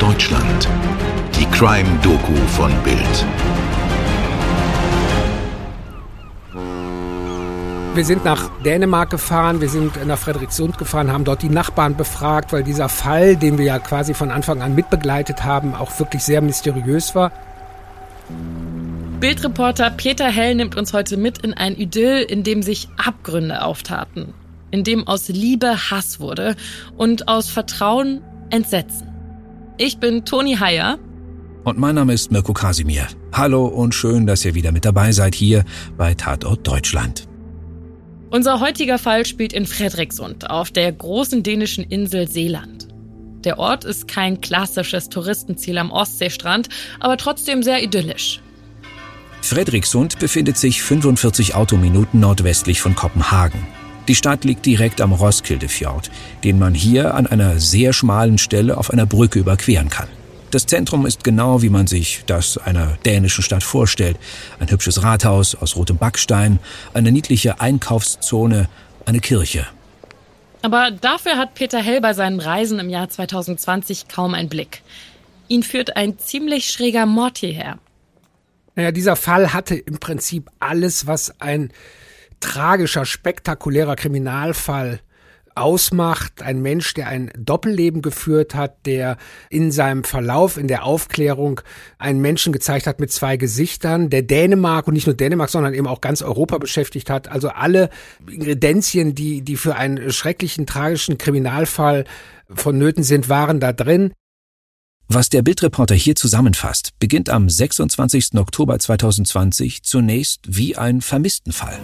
Deutschland. Die Crime-Doku von Bild. Wir sind nach Dänemark gefahren, wir sind nach Frederiksund gefahren, haben dort die Nachbarn befragt, weil dieser Fall, den wir ja quasi von Anfang an mitbegleitet haben, auch wirklich sehr mysteriös war. Bildreporter Peter Hell nimmt uns heute mit in ein Idyll, in dem sich Abgründe auftaten, in dem aus Liebe Hass wurde und aus Vertrauen Entsetzen. Ich bin Toni Heyer. Und mein Name ist Mirko Kasimir. Hallo und schön, dass ihr wieder mit dabei seid hier bei Tatort Deutschland. Unser heutiger Fall spielt in Fredriksund auf der großen dänischen Insel Seeland. Der Ort ist kein klassisches Touristenziel am Ostseestrand, aber trotzdem sehr idyllisch. Fredriksund befindet sich 45 Autominuten nordwestlich von Kopenhagen. Die Stadt liegt direkt am Roskildefjord, den man hier an einer sehr schmalen Stelle auf einer Brücke überqueren kann. Das Zentrum ist genau wie man sich das einer dänischen Stadt vorstellt. Ein hübsches Rathaus aus rotem Backstein, eine niedliche Einkaufszone, eine Kirche. Aber dafür hat Peter Hell bei seinen Reisen im Jahr 2020 kaum einen Blick. Ihn führt ein ziemlich schräger Mord hierher. Naja, dieser Fall hatte im Prinzip alles, was ein tragischer, spektakulärer Kriminalfall ausmacht. Ein Mensch, der ein Doppelleben geführt hat, der in seinem Verlauf, in der Aufklärung einen Menschen gezeigt hat mit zwei Gesichtern, der Dänemark und nicht nur Dänemark, sondern eben auch ganz Europa beschäftigt hat. Also alle Ingredienzien, die, die für einen schrecklichen, tragischen Kriminalfall vonnöten sind, waren da drin. Was der Bildreporter hier zusammenfasst, beginnt am 26. Oktober 2020 zunächst wie ein Vermisstenfall.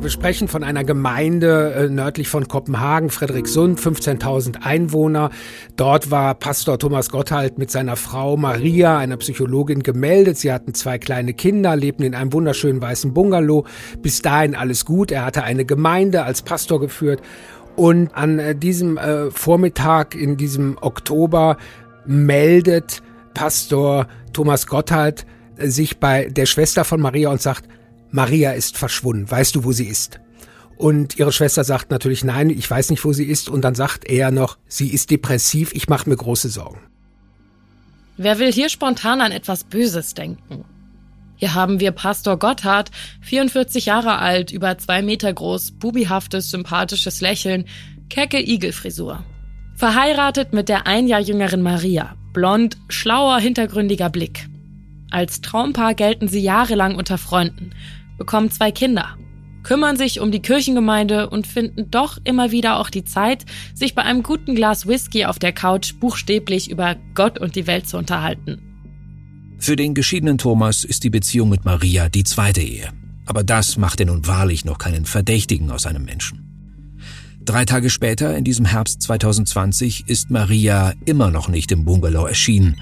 Wir sprechen von einer Gemeinde äh, nördlich von Kopenhagen, Frederiksund, 15.000 Einwohner. Dort war Pastor Thomas Gotthold mit seiner Frau Maria, einer Psychologin, gemeldet. Sie hatten zwei kleine Kinder, lebten in einem wunderschönen weißen Bungalow. Bis dahin alles gut. Er hatte eine Gemeinde als Pastor geführt und an äh, diesem äh, Vormittag in diesem Oktober meldet Pastor Thomas Gotthardt äh, sich bei der Schwester von Maria und sagt, Maria ist verschwunden. Weißt du, wo sie ist? Und ihre Schwester sagt natürlich, nein, ich weiß nicht, wo sie ist. Und dann sagt er noch, sie ist depressiv, ich mache mir große Sorgen. Wer will hier spontan an etwas Böses denken? Hier haben wir Pastor Gotthard, 44 Jahre alt, über zwei Meter groß, bubihaftes, sympathisches Lächeln, kecke Igelfrisur. Verheiratet mit der ein Jahr jüngeren Maria, blond, schlauer, hintergründiger Blick. Als Traumpaar gelten sie jahrelang unter Freunden, bekommen zwei Kinder, kümmern sich um die Kirchengemeinde und finden doch immer wieder auch die Zeit, sich bei einem guten Glas Whisky auf der Couch buchstäblich über Gott und die Welt zu unterhalten. Für den geschiedenen Thomas ist die Beziehung mit Maria die zweite Ehe. Aber das macht er nun wahrlich noch keinen Verdächtigen aus einem Menschen. Drei Tage später, in diesem Herbst 2020, ist Maria immer noch nicht im Bungalow erschienen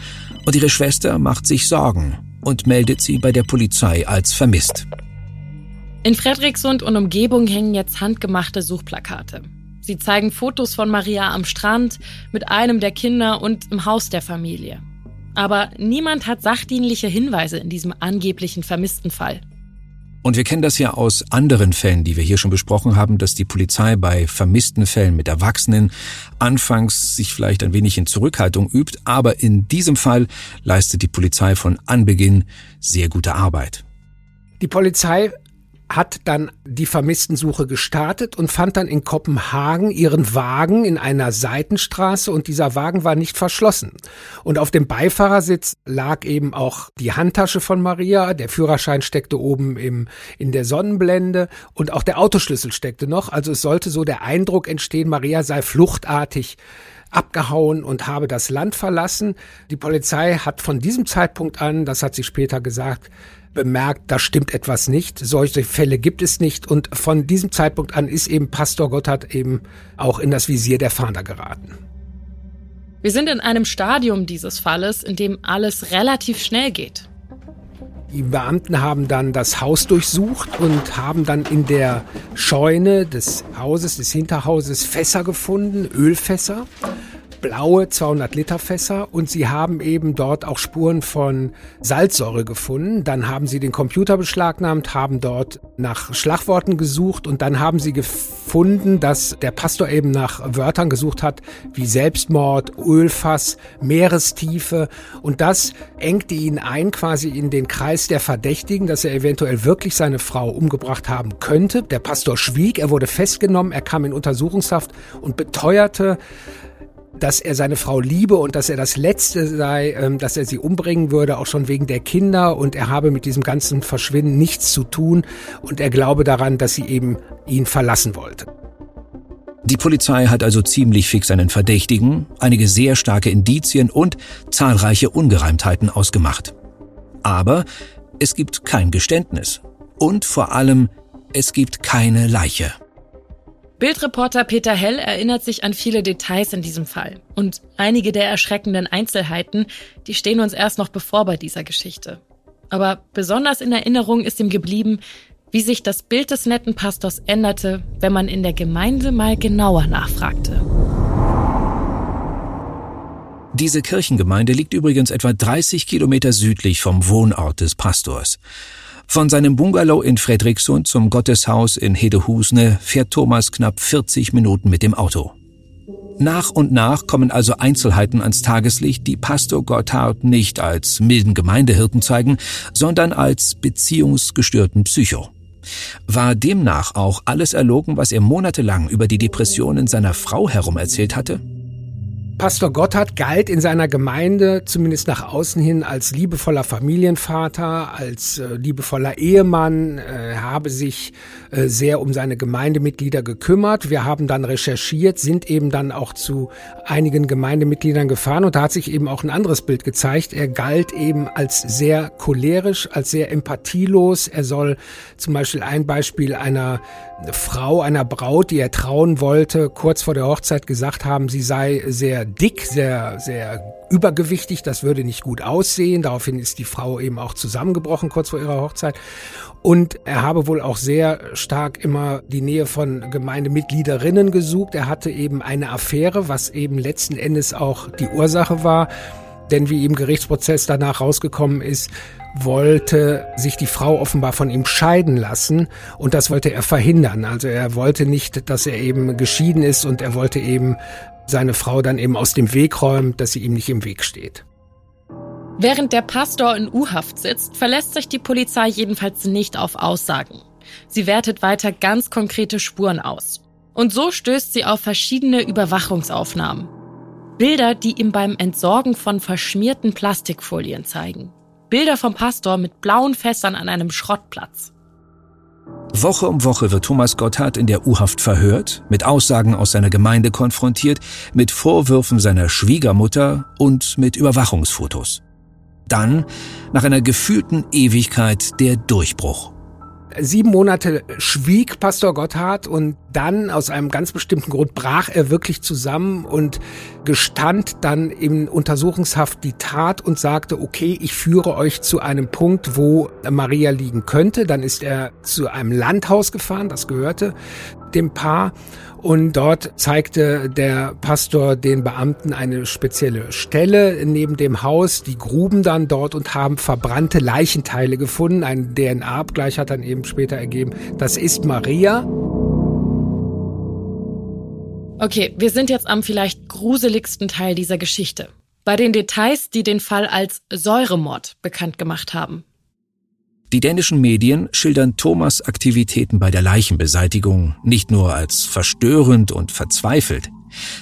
und ihre Schwester macht sich Sorgen und meldet sie bei der Polizei als vermisst. In Fredriksund und Umgebung hängen jetzt handgemachte Suchplakate. Sie zeigen Fotos von Maria am Strand mit einem der Kinder und im Haus der Familie. Aber niemand hat sachdienliche Hinweise in diesem angeblichen vermissten Fall. Und wir kennen das ja aus anderen Fällen, die wir hier schon besprochen haben, dass die Polizei bei vermissten Fällen mit Erwachsenen anfangs sich vielleicht ein wenig in Zurückhaltung übt, aber in diesem Fall leistet die Polizei von Anbeginn sehr gute Arbeit. Die Polizei hat dann die Vermisstensuche gestartet und fand dann in Kopenhagen ihren Wagen in einer Seitenstraße und dieser Wagen war nicht verschlossen. Und auf dem Beifahrersitz lag eben auch die Handtasche von Maria, der Führerschein steckte oben im, in der Sonnenblende und auch der Autoschlüssel steckte noch. Also es sollte so der Eindruck entstehen, Maria sei fluchtartig abgehauen und habe das Land verlassen. Die Polizei hat von diesem Zeitpunkt an, das hat sie später gesagt, bemerkt, da stimmt etwas nicht. Solche Fälle gibt es nicht. Und von diesem Zeitpunkt an ist eben Pastor Gotthard eben auch in das Visier der Fahnder geraten. Wir sind in einem Stadium dieses Falles, in dem alles relativ schnell geht. Die Beamten haben dann das Haus durchsucht und haben dann in der Scheune des Hauses, des Hinterhauses Fässer gefunden, Ölfässer. Blaue 200 Liter Fässer und sie haben eben dort auch Spuren von Salzsäure gefunden. Dann haben sie den Computer beschlagnahmt, haben dort nach Schlagworten gesucht und dann haben sie gefunden, dass der Pastor eben nach Wörtern gesucht hat wie Selbstmord, Ölfass, Meerestiefe und das engte ihn ein quasi in den Kreis der Verdächtigen, dass er eventuell wirklich seine Frau umgebracht haben könnte. Der Pastor schwieg, er wurde festgenommen, er kam in Untersuchungshaft und beteuerte, dass er seine Frau liebe und dass er das Letzte sei, ähm, dass er sie umbringen würde, auch schon wegen der Kinder und er habe mit diesem ganzen Verschwinden nichts zu tun und er glaube daran, dass sie eben ihn verlassen wollte. Die Polizei hat also ziemlich fix einen Verdächtigen, einige sehr starke Indizien und zahlreiche Ungereimtheiten ausgemacht. Aber es gibt kein Geständnis. Und vor allem, es gibt keine Leiche. Bildreporter Peter Hell erinnert sich an viele Details in diesem Fall. Und einige der erschreckenden Einzelheiten, die stehen uns erst noch bevor bei dieser Geschichte. Aber besonders in Erinnerung ist ihm geblieben, wie sich das Bild des netten Pastors änderte, wenn man in der Gemeinde mal genauer nachfragte. Diese Kirchengemeinde liegt übrigens etwa 30 Kilometer südlich vom Wohnort des Pastors. Von seinem Bungalow in Fredrikssund zum Gotteshaus in Hedehusne fährt Thomas knapp 40 Minuten mit dem Auto. Nach und nach kommen also Einzelheiten ans Tageslicht, die Pastor Gotthard nicht als milden Gemeindehirten zeigen, sondern als beziehungsgestörten Psycho. War demnach auch alles erlogen, was er monatelang über die Depressionen seiner Frau herum erzählt hatte? Pastor Gotthard galt in seiner Gemeinde zumindest nach außen hin als liebevoller Familienvater, als äh, liebevoller Ehemann, äh, habe sich äh, sehr um seine Gemeindemitglieder gekümmert. Wir haben dann recherchiert, sind eben dann auch zu einigen Gemeindemitgliedern gefahren und da hat sich eben auch ein anderes Bild gezeigt. Er galt eben als sehr cholerisch, als sehr empathielos. Er soll zum Beispiel ein Beispiel einer Frau, einer Braut, die er trauen wollte, kurz vor der Hochzeit gesagt haben, sie sei sehr dick, sehr, sehr übergewichtig, das würde nicht gut aussehen. Daraufhin ist die Frau eben auch zusammengebrochen kurz vor ihrer Hochzeit. Und er habe wohl auch sehr stark immer die Nähe von Gemeindemitgliederinnen gesucht. Er hatte eben eine Affäre, was eben letzten Endes auch die Ursache war. Denn wie im Gerichtsprozess danach rausgekommen ist, wollte sich die Frau offenbar von ihm scheiden lassen und das wollte er verhindern. Also er wollte nicht, dass er eben geschieden ist und er wollte eben seine Frau dann eben aus dem Weg räumen, dass sie ihm nicht im Weg steht. Während der Pastor in U-Haft sitzt, verlässt sich die Polizei jedenfalls nicht auf Aussagen. Sie wertet weiter ganz konkrete Spuren aus. Und so stößt sie auf verschiedene Überwachungsaufnahmen. Bilder, die ihm beim Entsorgen von verschmierten Plastikfolien zeigen. Bilder vom Pastor mit blauen Fässern an einem Schrottplatz. Woche um Woche wird Thomas Gotthard in der U-Haft verhört, mit Aussagen aus seiner Gemeinde konfrontiert, mit Vorwürfen seiner Schwiegermutter und mit Überwachungsfotos. Dann, nach einer gefühlten Ewigkeit, der Durchbruch. Sieben Monate schwieg Pastor Gotthard und dann aus einem ganz bestimmten Grund brach er wirklich zusammen und gestand dann im Untersuchungshaft die Tat und sagte, okay, ich führe euch zu einem Punkt, wo Maria liegen könnte. Dann ist er zu einem Landhaus gefahren, das gehörte dem Paar und dort zeigte der Pastor den Beamten eine spezielle Stelle neben dem Haus. Die gruben dann dort und haben verbrannte Leichenteile gefunden. Ein DNA-Abgleich hat dann eben später ergeben, das ist Maria. Okay, wir sind jetzt am vielleicht gruseligsten Teil dieser Geschichte. Bei den Details, die den Fall als Säuremord bekannt gemacht haben. Die dänischen Medien schildern Thomas Aktivitäten bei der Leichenbeseitigung nicht nur als verstörend und verzweifelt.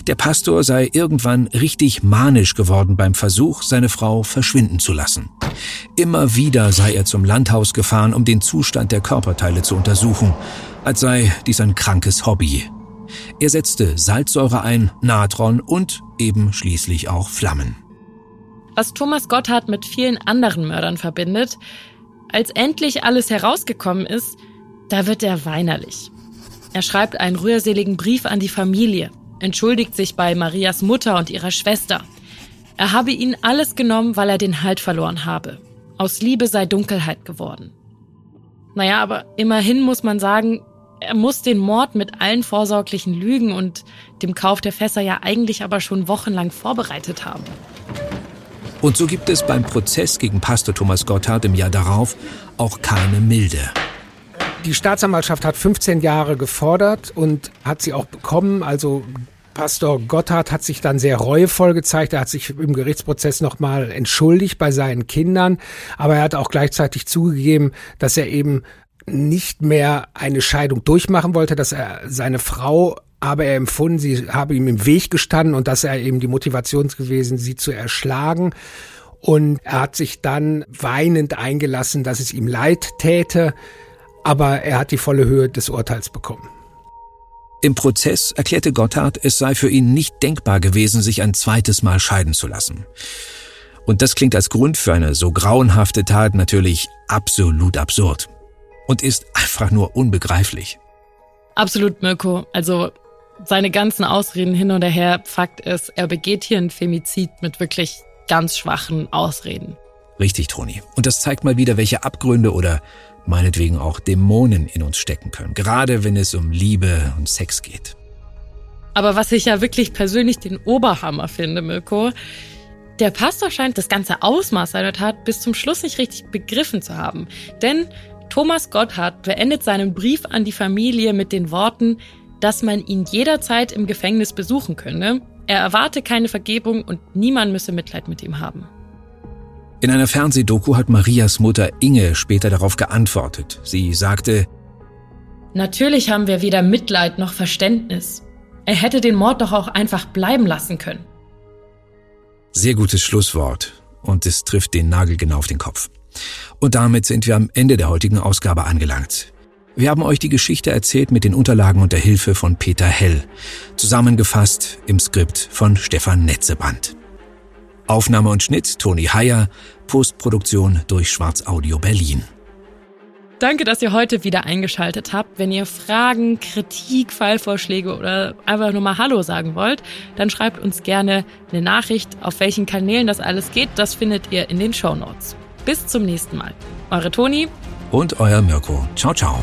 Der Pastor sei irgendwann richtig manisch geworden beim Versuch, seine Frau verschwinden zu lassen. Immer wieder sei er zum Landhaus gefahren, um den Zustand der Körperteile zu untersuchen, als sei dies ein krankes Hobby. Er setzte Salzsäure ein, Natron und eben schließlich auch Flammen. Was Thomas Gotthard mit vielen anderen Mördern verbindet, als endlich alles herausgekommen ist, da wird er weinerlich. Er schreibt einen rührseligen Brief an die Familie, entschuldigt sich bei Marias Mutter und ihrer Schwester. Er habe ihnen alles genommen, weil er den Halt verloren habe. Aus Liebe sei Dunkelheit geworden. Naja, aber immerhin muss man sagen, Er muss den Mord mit allen vorsorglichen Lügen und dem Kauf der Fässer ja eigentlich aber schon wochenlang vorbereitet haben. Und so gibt es beim Prozess gegen Pastor Thomas Gotthard im Jahr darauf auch keine Milde. Die Staatsanwaltschaft hat 15 Jahre gefordert und hat sie auch bekommen. Also Pastor Gotthard hat sich dann sehr reuevoll gezeigt. Er hat sich im Gerichtsprozess nochmal entschuldigt bei seinen Kindern, aber er hat auch gleichzeitig zugegeben, dass er eben nicht mehr eine Scheidung durchmachen wollte, dass er seine Frau habe er empfunden, sie habe ihm im Weg gestanden und dass er eben die Motivation gewesen, sie zu erschlagen. Und er hat sich dann weinend eingelassen, dass es ihm leid täte, aber er hat die volle Höhe des Urteils bekommen. Im Prozess erklärte Gotthard, es sei für ihn nicht denkbar gewesen, sich ein zweites Mal scheiden zu lassen. Und das klingt als Grund für eine so grauenhafte Tat natürlich absolut absurd. Und ist einfach nur unbegreiflich. Absolut, Mirko. Also seine ganzen Ausreden hin und her, Fakt ist, er begeht hier ein Femizid mit wirklich ganz schwachen Ausreden. Richtig, Toni. Und das zeigt mal wieder, welche Abgründe oder meinetwegen auch Dämonen in uns stecken können, gerade wenn es um Liebe und Sex geht. Aber was ich ja wirklich persönlich den Oberhammer finde, Mirko, der Pastor scheint das ganze Ausmaß seiner Tat bis zum Schluss nicht richtig begriffen zu haben. Denn Thomas Gotthard beendet seinen Brief an die Familie mit den Worten, dass man ihn jederzeit im Gefängnis besuchen könne. Er erwarte keine Vergebung und niemand müsse Mitleid mit ihm haben. In einer Fernsehdoku hat Marias Mutter Inge später darauf geantwortet. Sie sagte, Natürlich haben wir weder Mitleid noch Verständnis. Er hätte den Mord doch auch einfach bleiben lassen können. Sehr gutes Schlusswort und es trifft den Nagel genau auf den Kopf. Und damit sind wir am Ende der heutigen Ausgabe angelangt. Wir haben euch die Geschichte erzählt mit den Unterlagen und der Hilfe von Peter Hell, zusammengefasst im Skript von Stefan Netzeband. Aufnahme und Schnitt Toni Heyer, Postproduktion durch Schwarz Audio Berlin. Danke, dass ihr heute wieder eingeschaltet habt. Wenn ihr Fragen, Kritik, Fallvorschläge oder einfach nur mal Hallo sagen wollt, dann schreibt uns gerne eine Nachricht. Auf welchen Kanälen das alles geht, das findet ihr in den Show Notes. Bis zum nächsten Mal. Eure Toni und euer Mirko. Ciao, ciao.